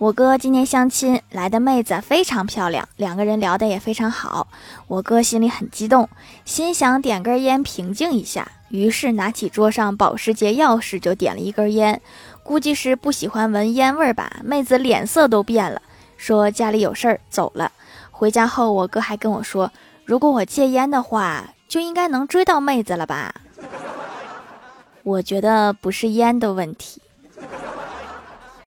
我哥今年相亲来的妹子非常漂亮，两个人聊得也非常好。我哥心里很激动，心想点根烟平静一下，于是拿起桌上保时捷钥匙就点了一根烟。估计是不喜欢闻烟味儿吧，妹子脸色都变了，说家里有事儿走了。回家后，我哥还跟我说，如果我戒烟的话，就应该能追到妹子了吧。我觉得不是烟的问题。